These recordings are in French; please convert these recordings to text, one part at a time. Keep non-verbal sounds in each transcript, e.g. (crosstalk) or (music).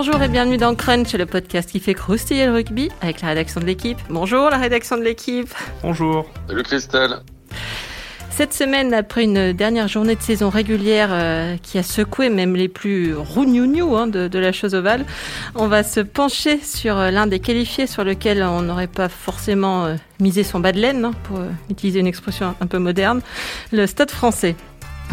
Bonjour et bienvenue dans Crunch, le podcast qui fait croustiller le rugby avec la rédaction de l'équipe. Bonjour la rédaction de l'équipe. Bonjour. Salut Christelle. Cette semaine, après une dernière journée de saison régulière euh, qui a secoué même les plus rougnougnou hein, de, de, la chose ovale, on va se pencher sur euh, l'un des qualifiés sur lequel on n'aurait pas forcément euh, misé son bas de laine, hein, pour euh, utiliser une expression un peu moderne, le stade français.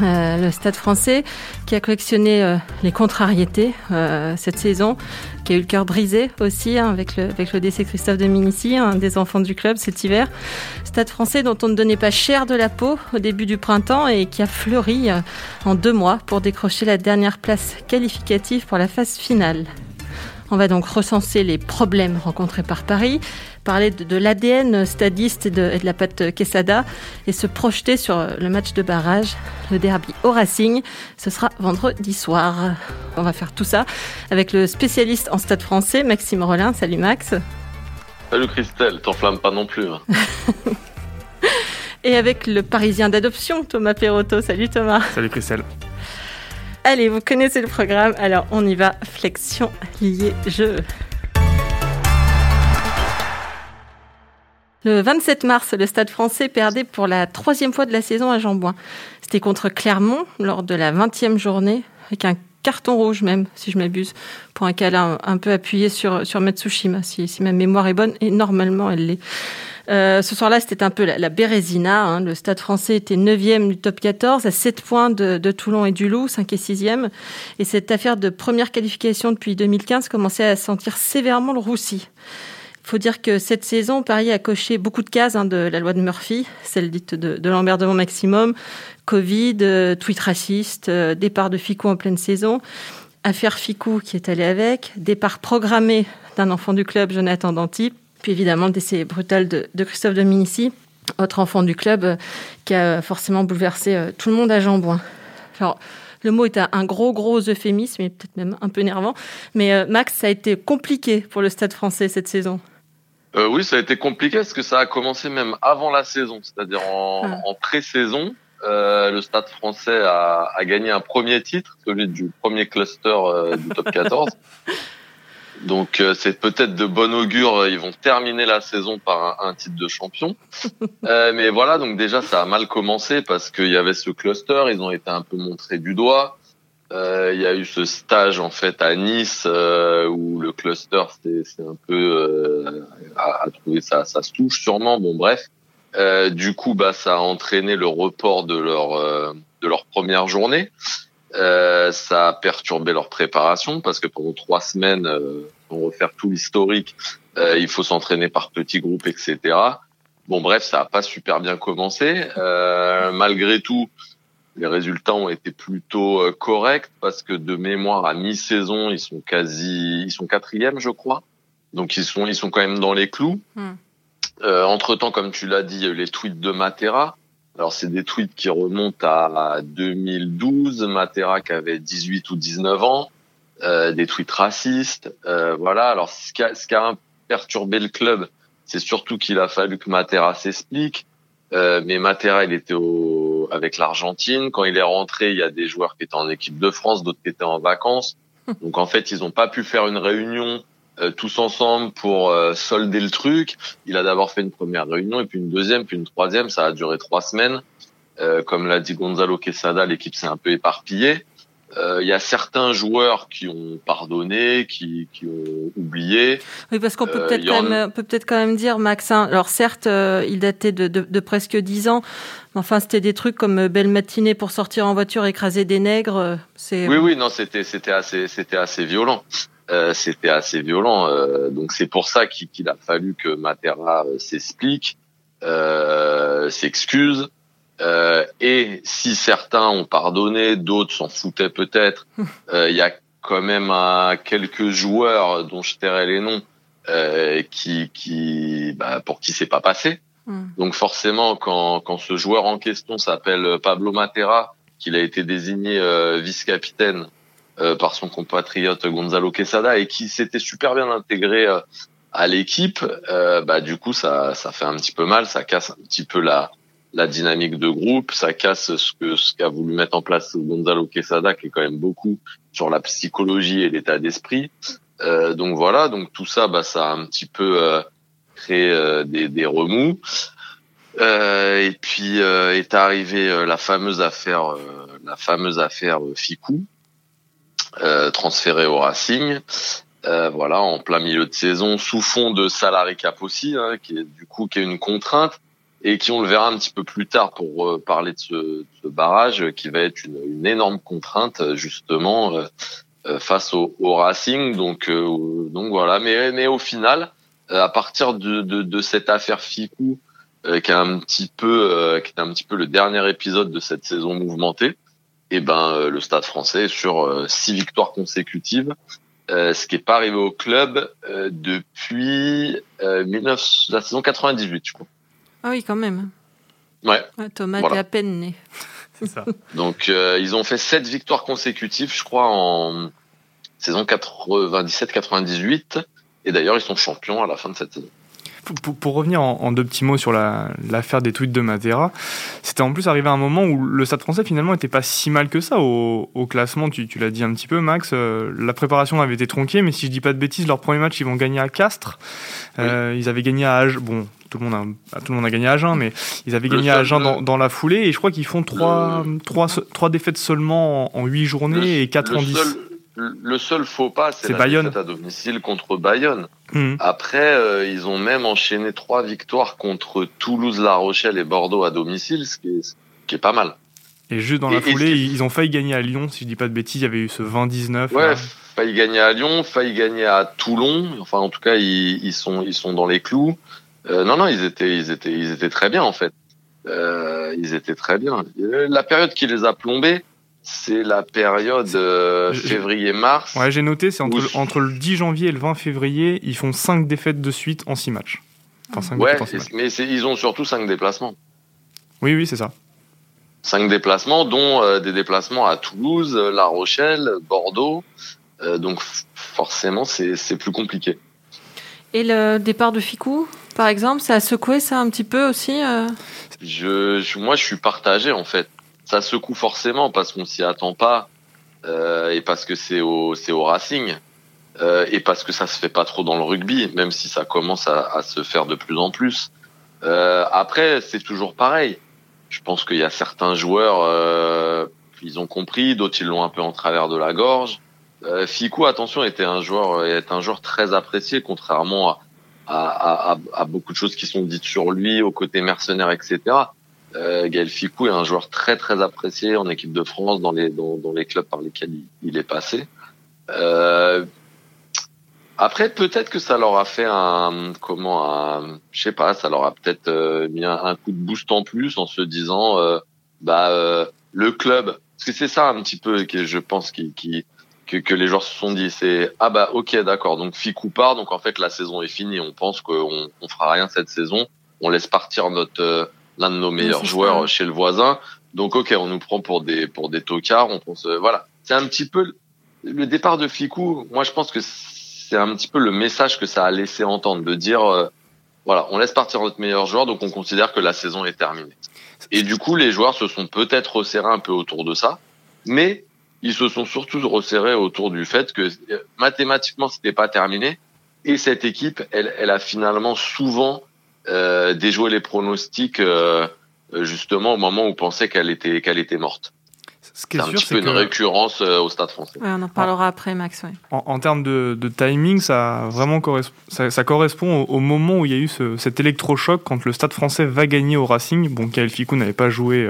Euh, le Stade français qui a collectionné euh, les contrariétés euh, cette saison, qui a eu le cœur brisé aussi hein, avec, le, avec le décès Christophe de Minici, un des enfants du club cet hiver. Stade français dont on ne donnait pas cher de la peau au début du printemps et qui a fleuri en deux mois pour décrocher la dernière place qualificative pour la phase finale. On va donc recenser les problèmes rencontrés par Paris, parler de, de l'ADN stadiste et de, et de, la patte Quesada et se projeter sur le match de barrage, le derby au Racing. Ce sera vendredi soir. On va faire tout ça avec le spécialiste en stade français, Maxime Rollin. Salut Max. Salut Christelle, t'enflamme pas non plus. Hein. (laughs) et avec le parisien d'adoption, Thomas Perotto. Salut Thomas. Salut Christelle. Allez, vous connaissez le programme, alors on y va. Flexion, lié, jeu. Le 27 mars, le Stade français perdait pour la troisième fois de la saison à Jambouin. C'était contre Clermont lors de la 20e journée, avec un carton rouge même, si je m'abuse, pour un câlin un peu appuyé sur, sur Matsushima, si, si ma mémoire est bonne, et normalement elle l'est. Euh, ce soir-là, c'était un peu la, Bérésina. Hein. Le Stade français était 9e du top 14, à 7 points de, de Toulon et du Loup, 5 et 6e. Et cette affaire de première qualification depuis 2015 commençait à sentir sévèrement le roussi. Il faut dire que cette saison, Paris a coché beaucoup de cases hein, de la loi de Murphy, celle dite de, de l'emmerdement maximum, Covid, euh, tweet raciste, euh, départ de Ficou en pleine saison, affaire Ficou qui est allée avec, départ programmé d'un enfant du club, Jonathan Danty, puis évidemment le décès brutal de, de Christophe Dominici, autre enfant du club euh, qui a forcément bouleversé euh, tout le monde à Jambouin. Alors, le mot est un gros, gros euphémisme, et peut-être même un peu nervant. Mais euh, Max, ça a été compliqué pour le Stade français cette saison. Oui, ça a été compliqué parce que ça a commencé même avant la saison, c'est-à-dire en, ah. en pré-saison. Le Stade français a, a, gagné un premier titre, celui du premier cluster du top 14. (laughs) Donc euh, c'est peut-être de bon augure, ils vont terminer la saison par un, un titre de champion. (laughs) Euh, mais voilà, donc déjà ça a mal commencé parce qu'il y avait ce cluster, ils ont été un peu montrés du doigt. Euh, il y a eu ce stage en fait à Nice euh, où le cluster c'est un peu euh, à, trouver sa, sa touche sûrement. Bon bref, euh, du coup bah ça a entraîné le report de leur euh, de leur première journée. Euh, ça a perturbé leur préparation parce que pendant trois semaines, euh, pour refaire tout l'historique, euh, il faut s'entraîner par petits groupes, etc. Bon, bref, ça a pas super bien commencé. Euh, malgré tout, les résultats ont été plutôt euh, corrects parce que de mémoire à mi-saison, ils sont quasi, ils sont quatrième, je crois. Donc ils sont, ils sont quand même dans les clous. Mm. entre temps, comme tu l'as dit, les tweets de Matera. Alors c'est des tweets qui remontent à 2012, Matera qui avait 18 ou 19 ans, euh, des tweets racistes, euh, voilà. Alors ce qui, a, ce qui a perturbé le club, c'est surtout qu'il a fallu que Matera s'explique. Euh, mais Matera, il était au, avec l'Argentine. Quand il est rentré, il y a des joueurs qui étaient en équipe de France, d'autres qui étaient en vacances. (laughs) Donc en fait, ils n'ont pas pu faire une réunion euh, tous ensemble pour euh, solder le truc. Il a d'abord fait une première réunion et puis une deuxième, puis une troisième. Ça a duré trois semaines. Euh, comme l'a dit Gonzalo Quesada, l'équipe s'est un peu éparpillée. Euh, il y a certains joueurs qui ont pardonné, qui, qui ont oublié. Oui, parce qu'on peut euh, peut-être quand, même, peut peut quand même dire, Max, hein, alors certes, euh, il datait de, de, de, presque dix ans, mais enfin, c'était des trucs comme Belle matinée pour sortir en voiture, écraser des nègres. C'est... Oui, oui, non, c'était, c'était, assez, c'était assez violent. Euh, c'était assez violent. Euh, donc c'est pour ça qu'il, a fallu que Matera s'explique, s'excuse. Euh, et si certains ont pardonné, d'autres s'en foutaient peut-être. Il euh, y a quand même un, quelques joueurs dont je tairai les noms euh, qui, qui, bah, pour qui c'est pas passé. Mm. Donc forcément, quand, quand ce joueur en question s'appelle Pablo Matera, qu'il a été désigné euh, vice-capitaine euh, par son compatriote Gonzalo Quesada et qui s'était super bien intégré à l'équipe, bah du coup ça, ça fait un petit peu mal, ça casse un petit peu la la dynamique de groupe, ça casse ce que ce qu'a voulu mettre en place Gonzalo Quesada, qui est quand même beaucoup sur la psychologie et l'état d'esprit. Euh, donc voilà, donc tout ça, bah, ça a un petit peu euh, créé euh, des, des, remous. et puis est arrivée la fameuse affaire, la fameuse affaire Ficou, transférée au Racing. voilà, en plein milieu de saison, sous fond de salarié cap aussi, hein, qui est du coup qui est une contrainte et qui on le verra un petit peu plus tard pour euh, parler de ce, ce, barrage qui va être une, une énorme contrainte justement euh, euh, face au, au, Racing. Donc donc voilà, mais mais au final, à partir de, de, de cette affaire Ficou, qui est un petit peu qui est un petit peu le dernier épisode de cette saison mouvementée, et eh ben le Stade Français sur six victoires consécutives. ce qui est pas arrivé au club depuis 19, la saison 98, je crois. Ah oui, quand même. Ouais. Thomas est à peine né. (laughs) C'est ça. Donc, euh, ils ont fait sept victoires consécutives, je crois, en saison 97-98. Et d'ailleurs, ils sont champions à la fin de cette saison. Pour, revenir en, deux petits mots sur l'affaire des tweets de Matera, c'était en plus arrivé à un moment où le Stade français finalement n'était pas si mal que ça au, classement. Tu, l'as dit un petit peu, Max. Euh, la préparation avait été tronquée, mais si je dis pas de bêtises, leur premier match ils vont gagner à Castres. Euh, ils avaient gagné à Agen. Bon, tout le monde a, tout le monde a gagné à Agen, mais ils avaient gagné à Agen dans, la foulée et je crois qu'ils font trois, trois, défaites seulement en, huit journées et quatre en 10 le seul faux pas, c'est la Bayonne. à domicile contre Bayonne. Hmm. Après, euh, ils ont même enchaîné trois victoires contre Toulouse, La Rochelle et Bordeaux à domicile, ce qui est, pas mal. Et juste dans la foulée, ils ont failli gagner à Lyon, si je dis pas de bêtises, il y avait eu ce 20-19. Ouais, failli gagner à Lyon, failli gagner à Toulon. Enfin, en tout cas, ils, sont, ils sont dans les clous. Euh, non, non, ils étaient, ils étaient, ils étaient très bien en fait. Euh, ils étaient très bien. La période qui les a plombés, c'est la période euh, février-mars. Ouais, j'ai noté, c'est entre, entre, le 10 janvier et le 20 février, ils font 5 défaites de suite en 6 matchs. Enfin, 5 ouais, mais ils ont surtout 5 déplacements. Oui, oui, c'est ça. 5 déplacements, dont euh, des déplacements à Toulouse, La Rochelle, Bordeaux. Euh, donc forcément, c'est plus compliqué. Et le départ de Ficou, par exemple, ça a secoué ça un petit peu aussi je, Moi, je suis partagé en fait ça secoue forcément parce qu'on s'y attend pas euh, et parce que c'est au c'est au Racing euh, et parce que ça se fait pas trop dans le rugby, même si ça commence à, à se faire de plus en plus. Euh, après, c'est toujours pareil. Je pense qu'il y a certains joueurs, euh, ils ont compris, d'autres ils l'ont un peu en travers de la gorge. Euh, Fico, attention, était un joueur est un joueur très apprécié, contrairement à à, à, à, beaucoup de choses qui sont dites sur lui, au côté mercenaire, etc. Euh, Gaël Ficou est un joueur très très apprécié en équipe de France dans les dans, dans les clubs par lesquels il, est passé. Euh, après, peut-être que ça leur a fait un comment un, je sais pas, ça leur a peut-être euh, mis un, coup de boost en plus en se disant euh, bah euh, le club, parce que c'est ça un petit peu que je pense qui, qui que, que, les joueurs se sont dit, c'est ah bah ok d'accord, donc Ficou part, donc en fait la saison est finie, on pense qu'on on fera rien cette saison, on laisse partir notre l'un de nos meilleurs joueurs chez le voisin. Donc ok, on nous prend pour des pour des tocards. On pense euh, voilà, c'est un petit peu le départ de Ficou. Moi, je pense que c'est un petit peu le message que ça a laissé entendre de dire euh, voilà, on laisse partir notre meilleur joueur, donc on considère que la saison est terminée. Et du coup, les joueurs se sont peut-être resserrés un peu autour de ça, mais ils se sont surtout resserrés autour du fait que euh, mathématiquement, c'était pas terminé. Et cette équipe, elle, elle a finalement souvent euh, déjouer les pronostics euh, justement au moment où on pensait qu'elle était qu'elle était morte. C'est un petit peu une récurrence euh, au Stade Français. on en parlera après, Max. En, termes de, timing, ça vraiment ça, correspond au, moment où il y a eu cet électrochoc quand le Stade Français va gagner au Racing. Bon, Kael Ficou n'avait pas joué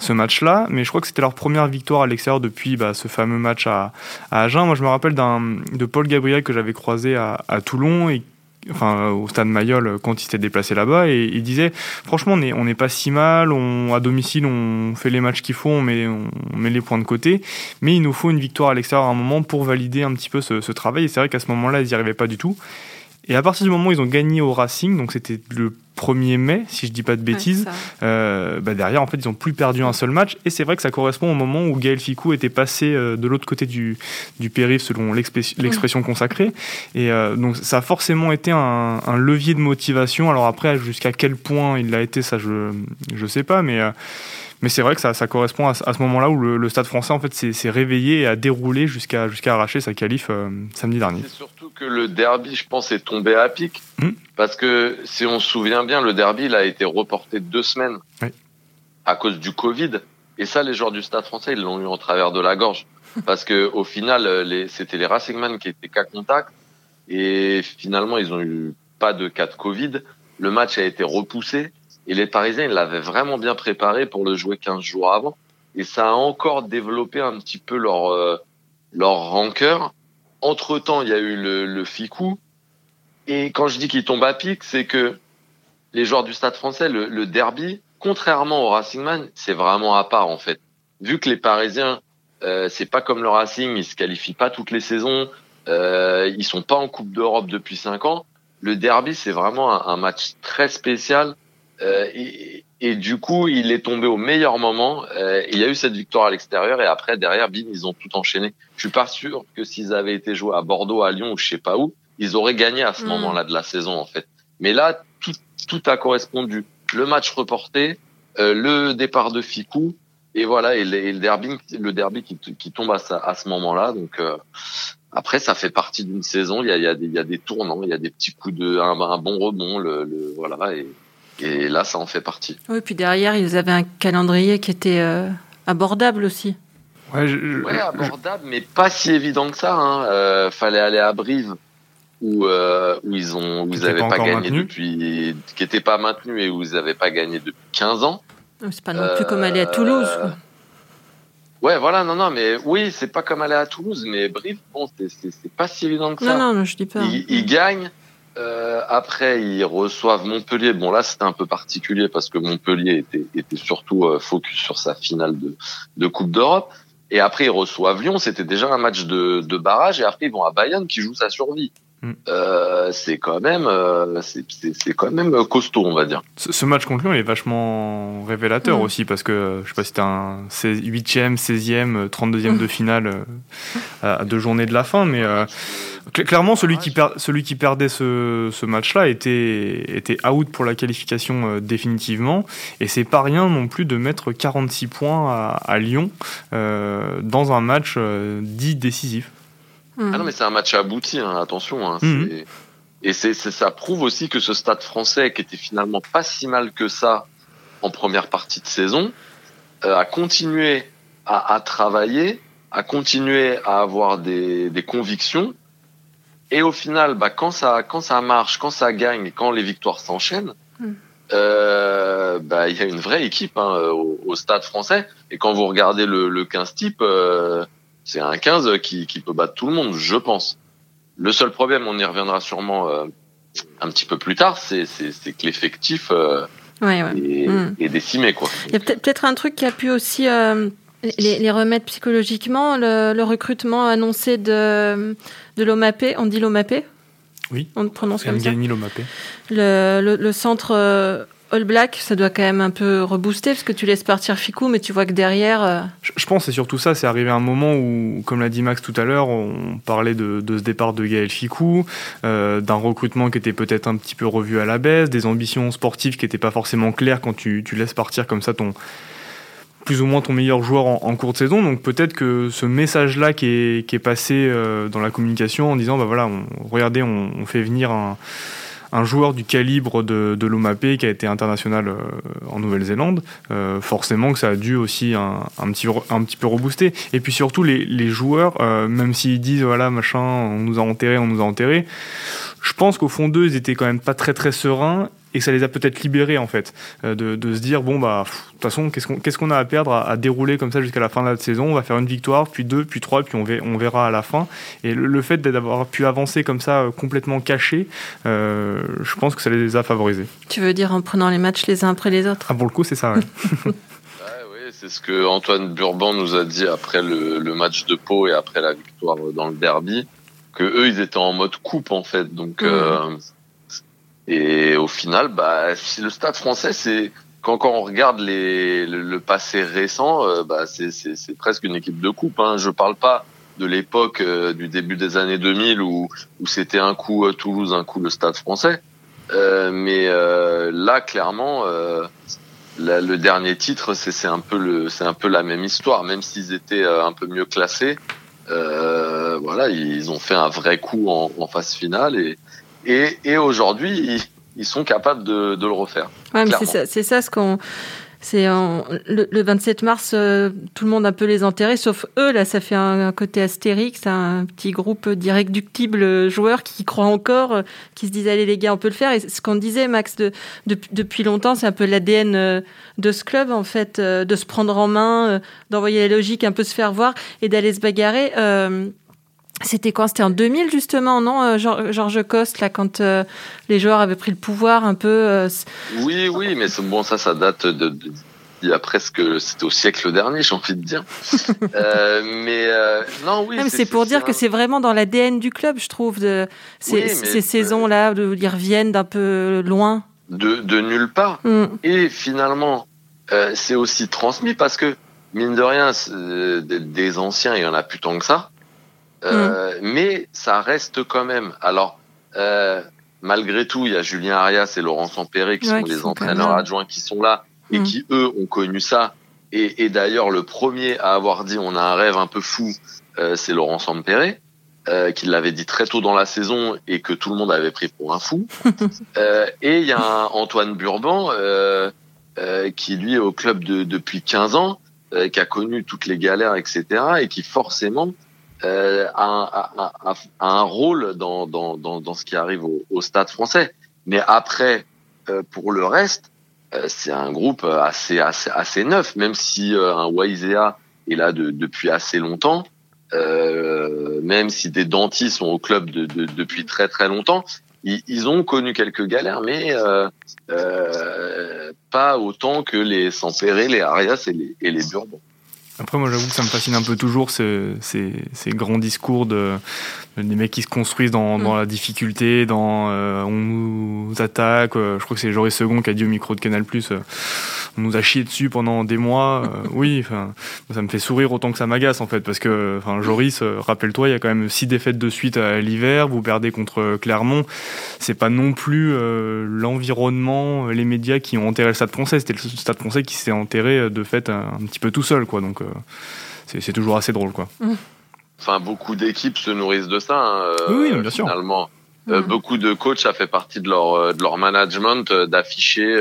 ce match-là, mais je crois que c'était leur première victoire à l'extérieur depuis bah, ce fameux match à, Agen. Moi, je me rappelle de Paul Gabriel que j'avais croisé à, à Toulon et enfin au stade Mayol quand il s'était déplacé là-bas et il disait franchement on n'est pas si mal on, à domicile on fait les matchs qu'il faut on met, on met les points de côté mais il nous faut une victoire à l'extérieur à un moment pour valider un petit peu ce, ce travail et c'est vrai qu'à ce moment-là ils n'y arrivaient pas du tout Et à partir du moment où ils ont gagné au Racing, donc c'était le 1er mai, si je dis pas de bêtises, euh, bah derrière, en fait, ils n'ont plus perdu un seul match. Et c'est vrai que ça correspond au moment où Gaël Ficou était passé euh, de l'autre côté du, du périph', selon l'expression consacrée. Et euh, donc, ça a forcément été un, un, levier de motivation. Alors après, jusqu'à quel point il l'a été, ça, je ne sais pas. Mais mais c'est vrai que ça, ça correspond à, ce moment-là où le, Stade français en fait s'est réveillé et a déroulé jusqu'à jusqu'à arracher sa qualif euh, samedi dernier. C'est surtout que le derby, je pense, est tombé à pic. Hmm. Parce que si on se souvient bien, le derby il a été reporté deux semaines à cause du Covid. Et ça, les joueurs du Stade français, ils l'ont eu en travers de la gorge. (laughs) Parce que au final, c'était les Racingman qui étaient cas contact. Et finalement, ils ont eu pas de cas de Covid. Le match a été repoussé. Et les Parisiens, ils l'avaient vraiment bien préparé pour le jouer 15 jours avant. Et ça a encore développé un petit peu leur, euh, leur rancœur. Entre-temps, il y a eu le, le Ficou. Et quand je dis qu'il tombe à pic, c'est que les joueurs du Stade français, le, le derby, contrairement au Racing Man, c'est vraiment à part en fait. Vu que les Parisiens, euh, c'est pas comme le Racing, ils se qualifient pas toutes les saisons, euh, ils sont pas en Coupe d'Europe depuis cinq ans. Le derby, c'est vraiment un, un, match très spécial euh, et, et, du coup, il est tombé au meilleur moment. Euh, il y a eu cette victoire à l'extérieur et après, derrière, bim, ils ont tout enchaîné. Je suis pas sûr que s'ils avaient été joués à Bordeaux, à Lyon ou je sais pas où, ils auraient gagné à ce mm. moment-là de la saison en fait. Mais là, tout, tout a correspondu. Le match reporté, euh, le départ de Ficou et voilà, et, le, derby, le derby qui, qui tombe à, à ce moment-là. Donc euh, après, ça fait partie d'une saison. Il y a, il y, a des, il y a des tournants, il y a des petits coups de un, un bon rebond, le, le voilà et et là, ça en fait partie. Oui, puis derrière, ils avaient un calendrier qui était euh, abordable aussi. Ouais, abordable, mais pas si évident que ça. Hein. Euh, fallait aller à Brive, où, euh, où ils ont, où ils n'avaient pas, gagné depuis, qui n'était pas maintenu et où ils n'avaient pas gagné depuis 15 ans. C'est pas non plus comme aller à Toulouse. Quoi. Ouais, voilà, non, non, mais oui, c'est pas comme aller à Toulouse, mais Brive, bon, c'est pas si évident que ça. Non, non, je dis pas. Ils, ils gagnent. Euh, après, ils reçoivent Montpellier. Bon, là, c'était un peu particulier parce que Montpellier était, surtout euh, focus sur sa finale de, Coupe d'Europe. Et après, ils reçoivent Lyon. C'était déjà un match de, de barrage. Et après, ils vont à Bayern qui joue sa survie. Mm. Euh, c'est quand même, euh, c'est quand même costaud, on va dire. Ce, match contre Lyon est vachement révélateur mm. aussi parce que je sais pas si c'était un 8e, 16e, 32e de (laughs) finale euh, à deux journées de la fin, mais clairement celui qui, celui qui perdait ce, ce match-là était, était out pour la qualification définitivement et c'est pas rien non plus de mettre 46 points à, à Lyon dans un match dit décisif. Hmm. Ah non, mais c'est un match abouti, hein, attention. Hein, hmm. Et c'est, ça prouve aussi que ce stade français, qui était finalement pas si mal que ça en première partie de saison, euh, a continué à, à, travailler, a continué à avoir des, des convictions. Et au final, bah, quand, ça, quand ça marche, quand ça gagne, quand les victoires s'enchaînent, hmm. euh, bah, il y a une vraie équipe hein, au, au, stade français. Et quand vous regardez le, le 15 type, euh, c'est un 15 qui, qui, peut battre tout le monde, je pense. Le seul problème, on y reviendra sûrement euh, un petit peu plus tard, c'est que l'effectif euh, hmm. Est, décimé. Quoi. Il y a peut-être un truc qui a pu aussi euh, les, les, remettre psychologiquement, le, le, recrutement annoncé de, de l'OMAP, on dit l'OMAP Oui, on prononce comme ça? Le, le, le, centre All Black, ça doit quand même un peu rebooster parce que tu laisses partir Ficou, mais tu vois que derrière. Euh, je, pense c'est surtout ça. C'est arrivé un moment où, comme l'a dit Max tout à l'heure, on parlait de, ce départ de Gaël Ficou, euh, d'un recrutement qui était peut-être un petit peu revu à la baisse, des ambitions sportives qui n'étaient pas forcément claires quand tu, laisses partir comme ça ton plus ou moins ton meilleur joueur en, cours de saison. Donc peut-être que ce message-là qui est, passé euh, dans la communication en disant bah voilà, regardez, on fait venir un un joueur du calibre de, de qui a été international euh, en Nouvelle-Zélande, euh, forcément que ça a dû aussi un, petit, peu rebooster. Et puis surtout, les, les joueurs, euh, même s'ils disent, voilà, machin, on nous a enterrés, on nous a enterrés, je pense qu'au fond d'eux, ils étaient quand même pas très très sereins et ça les a peut-être libérés en fait de, de, se dire bon bah de toute façon qu'est-ce qu'on qu'est-ce qu'on a à perdre à, dérouler comme ça jusqu'à la fin de la saison? On va faire une victoire puis deux puis trois puis on, verra, on verra à la fin et le, fait d'avoir pu avancer comme ça complètement caché euh, je pense que ça les a favorisés tu veux dire en prenant les matchs les uns après les autres? Ah pour le coup c'est ça ouais. (laughs) c'est ce que Antoine Burban nous a dit après le, le match de Pau et après la victoire dans le derby que eux ils étaient en mode coupe en fait. Donc mmh. Et au final, bah le Stade Français c'est quand, quand on regarde les, le, passé récent, bah c'est presque une équipe de coupe. Hein. Je parle pas de l'époque du début des années 2000 où, où c'était un coup Toulouse, un coup le Stade Français. Euh, mais euh, là, clairement, euh, le dernier titre, c'est un peu le, un peu la même histoire, même s'ils étaient un peu mieux classés. voilà, ils ont fait un vrai coup en, en phase finale et et, et aujourd'hui, ils, ils, sont capables de, de le refaire. Ouais, c'est ça, c'est ça ce qu'on c'est le, 27 mars, euh, tout le monde a un peu les enterrer, sauf eux. Là, ça fait un, côté astérix, un petit groupe d'irréductibles joueurs qui croient encore, euh, qui se disent allez les gars, on peut le faire. Et ce qu'on disait, Max, de, depuis longtemps, c'est un peu l'ADN euh, de ce club, en fait, de se prendre en main, d'envoyer la logique, un peu se faire voir et d'aller se bagarrer. C'était quand? C'était en 2000 justement, non euh, Georges Coste, là, quand euh, les joueurs avaient pris le pouvoir un peu. Euh, oui, oui, mais bon, ça, ça date de, il y a presque, c'était au siècle dernier, j'ai envie de dire. (laughs) mais non, oui. c'est pour dire que c'est vraiment dans l'ADN du club, je trouve, de ces, saisons-là, où ils reviennent d'un peu loin. De, de nulle part. Mm. Et finalement, c'est aussi transmis parce que mine de rien, des anciens, il y en a plus tant que ça. Euh, mais ça reste quand même. Alors, euh, malgré tout, il y a Julien Arias et Laurent Sampéré qui sont les entraîneurs adjoints qui sont là et mm. qui eux ont connu ça. Et, et d'ailleurs, le premier à avoir dit on a un rêve un peu fou, euh, c'est Laurent Sampéré. Euh, qui l'avait dit très tôt dans la saison et que tout le monde avait pris pour un fou. (laughs) euh, et il y a Antoine Burban euh, qui lui est au club de, depuis 15 ans, qui a connu toutes les galères, etc. et qui forcément euh, a, un rôle dans, dans, dans, dans, ce qui arrive au, au stade français. Mais après, euh, pour le reste, euh, c'est un groupe assez, assez, assez neuf, même si euh, un Waisea est là de, depuis assez longtemps. même si des dentistes sont au club de, de, depuis très très longtemps, ils, ils, ont connu quelques galères, mais pas autant que les Sampéré, les Arias et les, et les Bourbons. Après, moi, j'avoue que ça me fascine un peu toujours ces, ces, ces grands discours de, des mecs qui se construisent dans, dans mm. la difficulté, dans euh, on nous attaque. Euh, je crois que c'est Joris Second qui a dit au micro de Canal Plus euh, on nous a chié dessus pendant des mois. (laughs) oui, ça me fait sourire autant que ça m'agace en fait, parce que Joris, rappelle-toi, il y a quand même six défaites de suite à l'hiver. Vous perdez contre Clermont. C'est pas non plus l'environnement, les médias qui ont enterré le Stade Français. C'était le Stade Français qui s'est enterré de fait un, un, petit peu tout seul, quoi. Donc c'est toujours assez drôle, quoi. Mm enfin beaucoup d'équipes se nourrissent de ça. Hein, oui, bien sûr. Finalement, euh, mm. beaucoup de coachs ça fait partie de leur euh, de leur management euh, d'afficher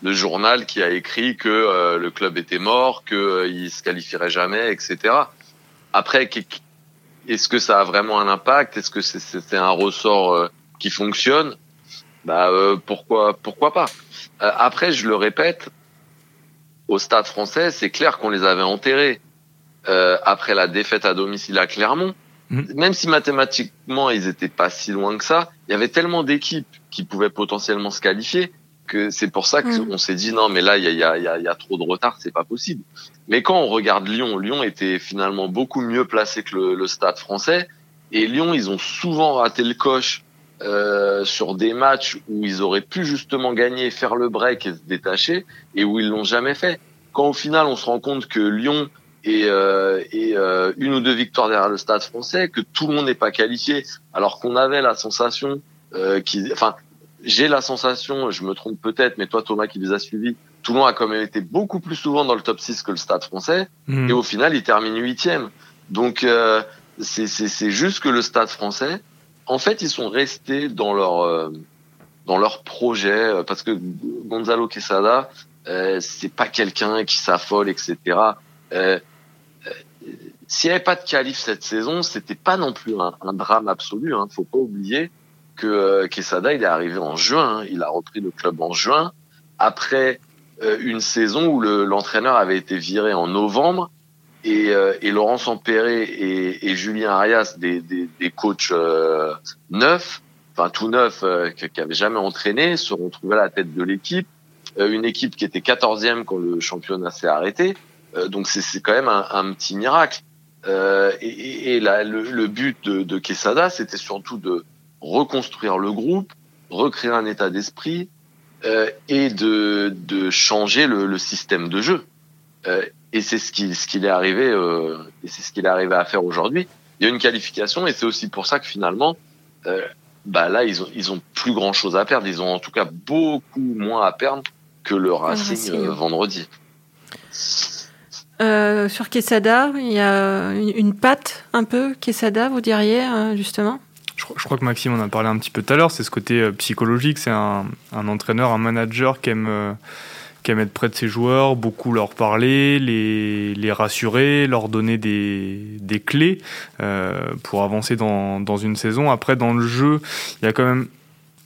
le journal qui a écrit que le club était mort, que il se qualifierait jamais, etc. Après, est-ce que ça a vraiment un impact? Est-ce que c'est un ressort qui fonctionne? Bah pourquoi pourquoi pas? Après, je le répète, au Stade Français, c'est clair qu'on les avait enterrés euh, après la défaite à domicile à Clermont, mhm. même si mathématiquement ils étaient pas si loin que ça, il y avait tellement d'équipes qui pouvaient potentiellement se qualifier que c'est pour ça qu'on mhm. s'est dit non mais là il y a, y, a, y a, trop de retard, c'est pas possible. Mais quand on regarde Lyon, Lyon était finalement beaucoup mieux placé que le, le Stade Français et Lyon ils ont souvent raté le coche euh, sur des matchs où ils auraient pu justement gagner, faire le break et se détacher et où ils l'ont jamais fait. Quand au final on se rend compte que Lyon et, euh, et euh, une ou deux victoires derrière le Stade Français, que tout le monde n'est pas qualifié, alors qu'on avait la sensation euh, enfin, j'ai la sensation, je me trompe peut-être, mais toi Thomas qui les a suivis, Toulon a quand même été beaucoup plus souvent dans le top 6 que le Stade Français, mmh. et au final il termine huitième. Donc euh, c'est juste que le Stade Français, en fait, ils sont restés dans leur euh, dans leur projet, parce que Gonzalo Quesada, euh, c'est pas quelqu'un qui s'affole, etc. Euh, s'il n'y avait pas de qualif cette saison, c'était pas non plus un, drame absolu. Hein. Faut pas oublier que euh, Quesada, il est arrivé en juin. Hein. Il a repris le club en juin après euh, une saison où l'entraîneur avait été viré en novembre et, euh, et Laurent Sampéré et, et, Julien Arias, des, des, des coachs euh, neufs, enfin tout neufs, qui n'avaient jamais entraîné, se retrouvés à la tête de l'équipe. une équipe qui était 14e quand le championnat s'est arrêté. donc c'est quand même un, un, petit miracle. Euh, et, et la, le, le, but de, de Quesada, c'était surtout de reconstruire le groupe, recréer un état d'esprit euh, et de, de changer le, le, système de jeu. Et c'est ce qu'il ce qu'il est arrivé euh, et c'est ce qu'il est arrivé à faire aujourd'hui. Il y a une qualification et c'est aussi pour ça que finalement, euh, bah là ils ont ils ont plus grand chose à perdre. Ils ont en tout cas beaucoup moins à perdre que le Racing, Racing. Euh, vendredi. Euh, sur Quesada, il y a une, une patte un peu Quesada, vous diriez justement? Je, je, crois que Maxime en a parlé un petit peu tout à l'heure, c'est ce côté psychologique, c'est un, un, entraîneur, un manager qui aime, aime être près de ses joueurs, beaucoup leur parler, les, les rassurer, leur donner des, des clés euh, pour avancer dans, dans une saison. Après, dans le jeu, il y a quand même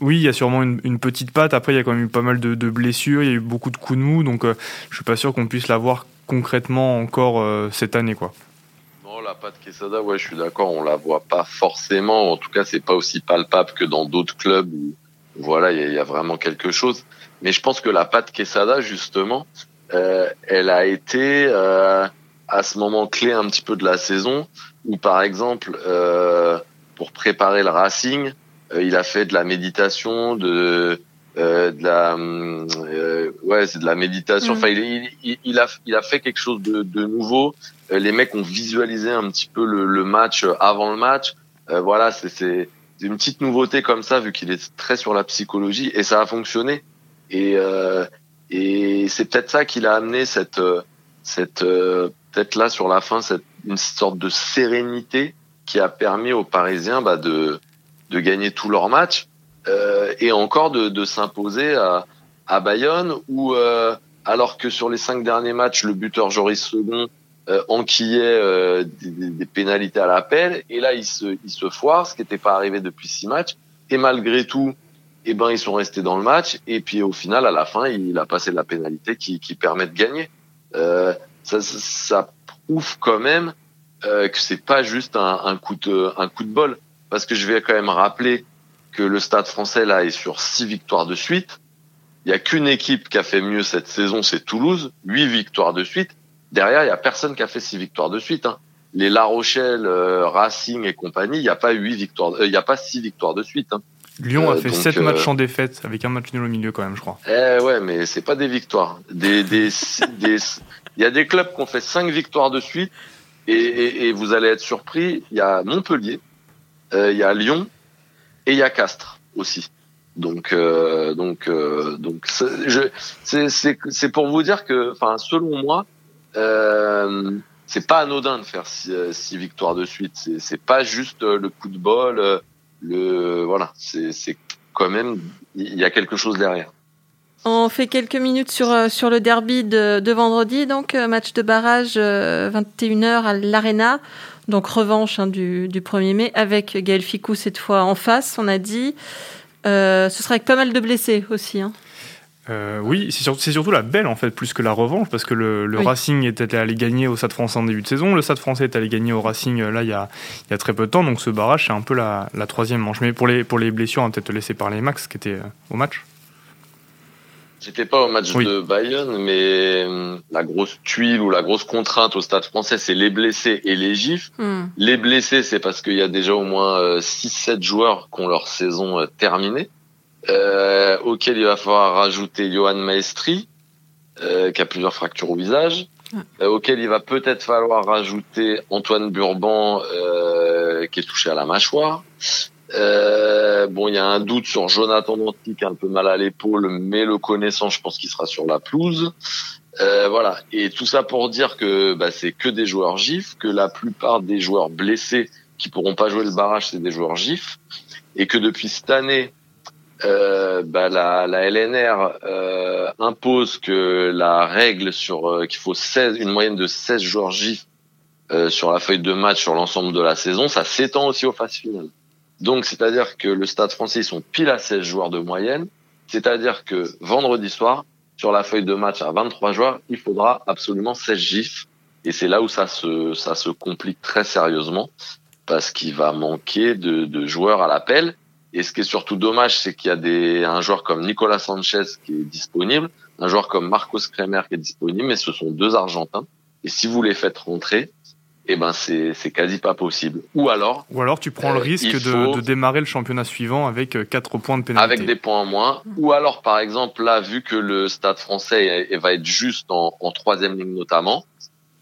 oui, il y a sûrement une, petite patte. Après, il y a quand même eu pas mal de, blessures. Il y a eu beaucoup de coups de mou. Donc, euh, je suis pas sûr qu'on puisse l'avoir concrètement encore euh, cette année, quoi. Non, la patte Quesada, ouais, je suis d'accord. On la voit pas forcément. En tout cas, c'est pas aussi palpable que dans d'autres clubs où, voilà, il y, a vraiment quelque chose. Mais je pense que la patte Quesada, justement, euh, elle a été euh, à ce moment clé un petit peu de la saison où, par exemple, euh, pour préparer le Racing, euh, il a fait de la méditation, de euh, de la euh, ouais c'est de la méditation. Mmh. Enfin, il, il, il, a il a fait quelque chose de, de nouveau. les mecs ont visualisé un petit peu le, le match avant le match. voilà, c'est c'est une petite nouveauté comme ça vu qu'il est très sur la psychologie et ça a fonctionné. Et et c'est peut-être ça qui l'a amené cette cette peut-être là sur la fin cette une sorte de sérénité qui a permis aux Parisiens bah, de de gagner tous leurs matchs euh, et encore de, de s'imposer à, à Bayonne où euh, alors que sur les cinq derniers matchs le buteur Joris Second euh, enquillait euh, des, des, pénalités à l'appel et là il se, il se foire ce qui n'était pas arrivé depuis six matchs. Et malgré tout eh ben ils sont restés dans le match et puis au final à la fin il a passé la pénalité qui, qui permet de gagner euh, ça, ça prouve quand même euh, que c'est pas juste un, un coup de un coup de bol parce que je vais quand même rappeler que le Stade français là est sur six victoires de suite. Il y a qu'une équipe qui a fait mieux cette saison, c'est Toulouse, huit victoires de suite. Derrière, il y a personne qui a fait six victoires de suite. Hein. Les La Rochelle, euh, Racing et compagnie, il n'y a pas huit victoires, euh, il n'y a pas six victoires de suite. Hein. Lyon a fait donc, sept matchs en défaite avec un match nul au milieu quand même, je crois. Eh ouais, mais c'est pas des victoires. Des, des, (laughs) des, il y a des clubs qui ont fait cinq victoires de suite et, et, et vous allez être surpris. Il y a Montpellier, euh, il y a Lyon et il y a Castres aussi. Donc, euh, donc, euh, donc, c'est pour vous dire que, enfin, selon moi, euh, c'est pas anodin de faire six, six victoires de suite. C'est pas juste le coup de bol. Le voilà, c'est quand même il y a quelque chose derrière. On fait quelques minutes sur, sur le derby de, vendredi, donc match de barrage 21h à l'Arena. Donc revanche hein, du, du, 1er mai avec Gaël Ficou cette fois en face, on a dit. Euh, ce sera avec pas mal de blessés aussi. Hein. Euh, oui, c'est sur, surtout la belle en fait, plus que la revanche, parce que le, le oui. Racing était allé gagner au Stade français en début de saison, le Stade français est allé gagner au Racing là il y a, il y a très peu de temps, donc ce barrage c'est un peu la, la, troisième manche. Mais pour les, pour les blessures, on va peut-être te laisser parler Max qui était euh, au match. J'étais pas au match oui. de Bayern, mais hum, la grosse tuile ou la grosse contrainte au Stade français, c'est les blessés et les gifs. Mm. Les blessés, c'est parce qu'il y a déjà au moins euh, 6-7 joueurs qui ont leur saison euh, terminée, euh, auquel il va falloir rajouter Johan Maestri, euh, qui a plusieurs fractures au visage, mm. auquel il va peut-être falloir rajouter Antoine Burban, euh, qui est touché à la mâchoire. Euh, bon, il y a un doute sur Jonathan Danty qui a un peu mal à l'épaule, mais le connaissant, je pense qu'il sera sur la pelouse. Euh, voilà. Et tout ça pour dire que bah, c'est que des joueurs GIF, que la plupart des joueurs blessés qui pourront pas jouer le barrage, c'est des joueurs GIF, et que depuis cette année, euh, bah, la, la, LNR euh, impose que la règle sur euh, qu'il faut 16, une moyenne de 16 joueurs GIF euh, sur la feuille de match sur l'ensemble de la saison, ça s'étend aussi aux phases finales. Donc, c'est-à-dire que le Stade français, ils sont pile à 16 joueurs de moyenne. C'est-à-dire que vendredi soir, sur la feuille de match à 23 joueurs, il faudra absolument 16 gifs. Et c'est là où ça se, ça se complique très sérieusement parce qu'il va manquer de, de joueurs à l'appel. Et ce qui est surtout dommage, c'est qu'il y a des, un joueur comme Nicolas Sanchez qui est disponible, un joueur comme Marcos Kremer qui est disponible, mais ce sont deux Argentins. Et si vous les faites rentrer, eh ben c'est quasi pas possible. Ou alors, ou alors tu prends le euh, risque de, de, démarrer le championnat suivant avec 4 points de pénalité. Avec des points en moins. Ou alors, par exemple, là, vu que le Stade Français va être juste en, en troisième ligne notamment,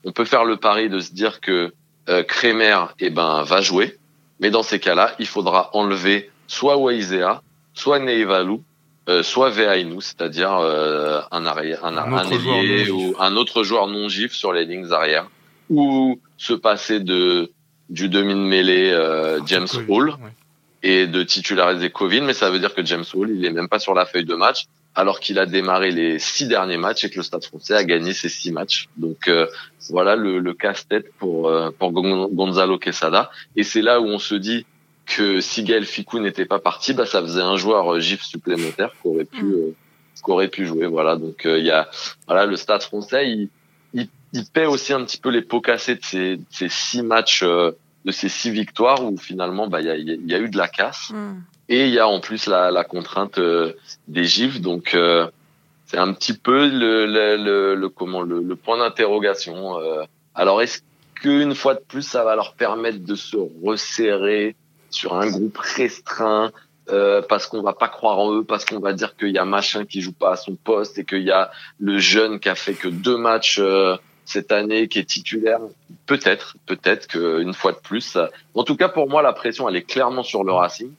on peut faire le pari de se dire que euh, Kremer eh ben va jouer, mais dans ces cas-là, il faudra enlever soit Waizea, soit Neivalou, euh, soit Veainu, c'est-à-dire euh, un arrière, un, un, ailier ou un autre joueur non gif sur les lignes arrière, ou se passer de du demi de mêlée euh, James Hall et de titulariser Covin, mais ça veut dire que James Hall, il est même pas sur la feuille de match alors qu'il a démarré les six derniers matchs et que le Stade Français a gagné ces six matchs. Donc voilà le, le casse-tête pour pour Gonzalo Quesada. Et c'est là où on se dit que si Gaël Ficou n'était pas parti, bah ça faisait un joueur euh, gif supplémentaire qui aurait pu mm. aurait pu jouer. Voilà donc il y a voilà le Stade Français il, il, il, paie aussi un petit peu les pots cassés de ces, ces six matchs de ces six victoires où finalement bah il y a, y a, eu de la casse. Mm. Et il y a en plus la, la contrainte euh, des gifs, donc euh, c'est un petit peu le, le, le, comment le, le point d'interrogation. Euh. alors est-ce qu'une fois de plus ça va leur permettre de se resserrer sur un groupe restreint euh, parce qu'on va pas croire en eux, parce qu'on va dire qu'il y a machin qui joue pas à son poste et qu'il y a le jeune qui a fait que deux matchs cette année qui est titulaire. Peut-être, peut-être qu'une fois de plus. En tout cas, pour moi, la pression elle est clairement sur le Racing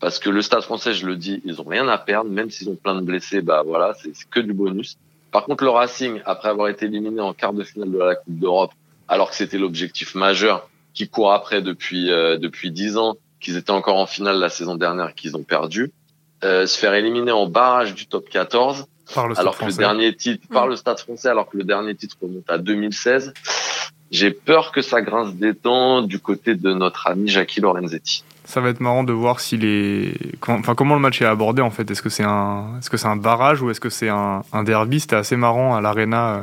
parce que le Stade Français, je le dis, ils ont rien à perdre, même s'ils ont plein de blessés, bah voilà, c'est que du bonus. Par contre, le Racing, après avoir été éliminé en quart de finale de la Coupe d'Europe, alors que c'était l'objectif majeur, qui court après depuis euh, depuis dix ans, qu'ils étaient encore en finale la saison dernière, qu'ils ont perdu, euh, se faire éliminer en barrage du top 14, alors que le dernier titre par le Stade Français, alors que le dernier titre remonte à 2016. J'ai peur que ça grince des dents du côté de notre ami Jackie Lorenzetti ça va être marrant de voir si les, enfin comment le match est abordé en fait. Est-ce que c'est un, est-ce que c'est un barrage ou est-ce que c'est un, un derby? C'était assez marrant à l'arena euh,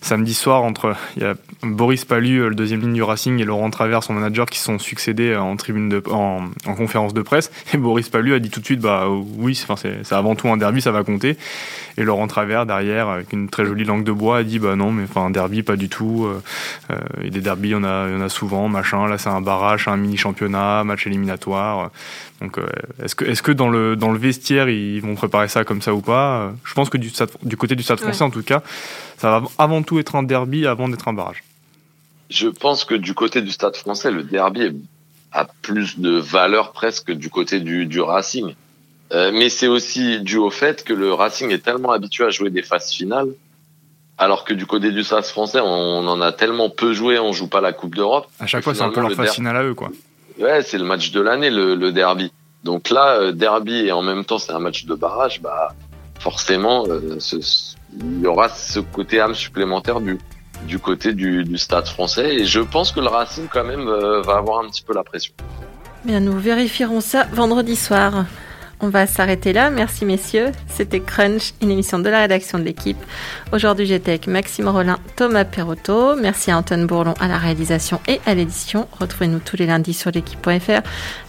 samedi soir entre il y a Boris Palu, euh, le deuxième ligne du Racing, et Laurent Travers, son manager, qui sont succédés euh, en tribune de, en, en, conférence de presse. Et Boris Palu a dit tout de suite, bah oui, enfin c'est avant tout un derby, ça va compter. Et Laurent Travers derrière, avec une très jolie langue de bois, a dit bah non, mais enfin un derby pas du tout. Euh, et des derbys, il y en a, il y en a souvent, machin. Là, c'est un barrage, un mini championnat, match éliminatoire. Donc, est-ce que, est-ce que dans le dans le vestiaire, ils vont préparer ça comme ça ou pas? Je pense que du, du côté du Stade Français, en tout cas, ça va avant tout être un derby avant d'être un barrage. Je pense que du côté du Stade français, le derby a plus de valeur presque du côté du, du Racing. Euh, mais c'est aussi dû au fait que le Racing est tellement habitué à jouer des phases finales, alors que du côté du Stade français, on en a tellement peu joué, on joue pas la Coupe d'Europe. À chaque fois, c'est un peu leur phase finale à eux, quoi. Ouais, c'est le match de l'année, le, le, derby. Donc là, euh, derby et en même temps, c'est un match de barrage, bah forcément, euh, ce, il y aura ce côté âme supplémentaire du, du côté du, du stade français. Et je pense que le Racing, quand même, euh, va avoir un petit peu la pression. Bien, nous vérifierons ça vendredi soir. On va s'arrêter là. Merci messieurs. C'était Crunch, une émission de la rédaction de l'équipe. Aujourd'hui, j'étais avec Maxime Rollin, Thomas Perotto. Merci à Antoine Bourlon à la réalisation et à l'édition. Retrouvez-nous tous les lundis sur l'équipe.fr,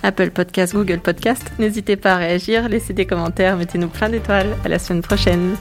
Apple Podcast, Google Podcast. N'hésitez pas à réagir, laissez des commentaires, mettez-nous plein d'étoiles. À la semaine prochaine.